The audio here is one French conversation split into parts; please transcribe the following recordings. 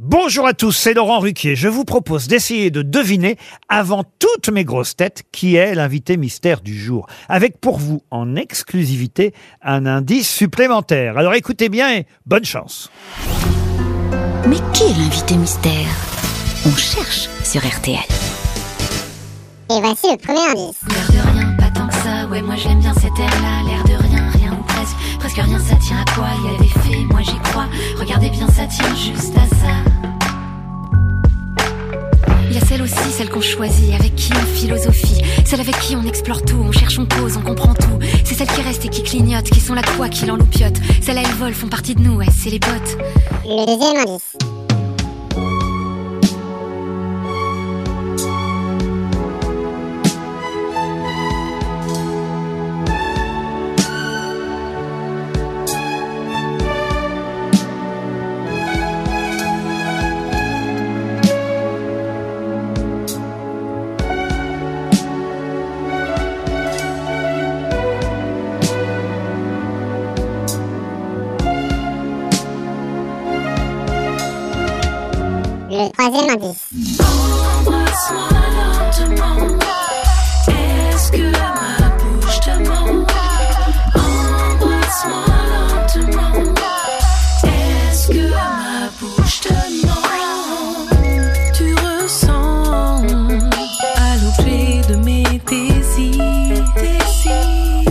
Bonjour à tous, c'est Laurent Ruquier. Je vous propose d'essayer de deviner, avant toutes mes grosses têtes, qui est l'invité mystère du jour. Avec pour vous, en exclusivité, un indice supplémentaire. Alors écoutez bien et bonne chance. Mais qui est l'invité mystère? On cherche sur RTL. Et voici le premier indice. L'air de rien, pas tant que ça, ouais moi j'aime bien cet air-là, l'air de rien, rien ou presque, presque rien ça tient à quoi, il y a des faits, moi j'y crois, regardez bien ça tient juste à celle aussi, celle qu'on choisit, avec qui on philosophie, celle avec qui on explore tout, on cherche, on cause, on comprend tout, c'est celle qui reste et qui clignote, qui sont la quoi, qui l'enloupiote, celles-là elles volent, font partie de nous, ouais c'est les potes. Le deuxième indice. Le troisième indice. Embrasse-moi lentement. Est-ce que ma bouche te ment Embrasse-moi lentement. Est-ce que ma bouche te ment Tu ressens à l'objet de mes désirs. désirs.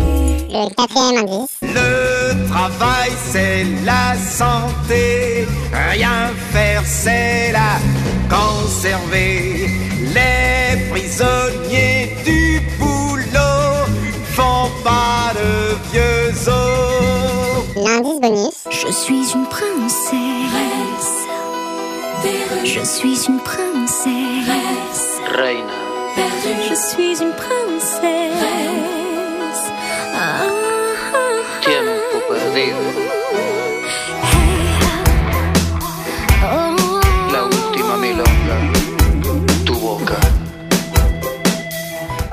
Le quatrième indice. Le travail, c'est la santé. Rien faire, c'est Les prisonniers du boulot font pas de vieux os. L'indice bonus. Je suis une princesse. Je suis une princesse. Je suis une princesse.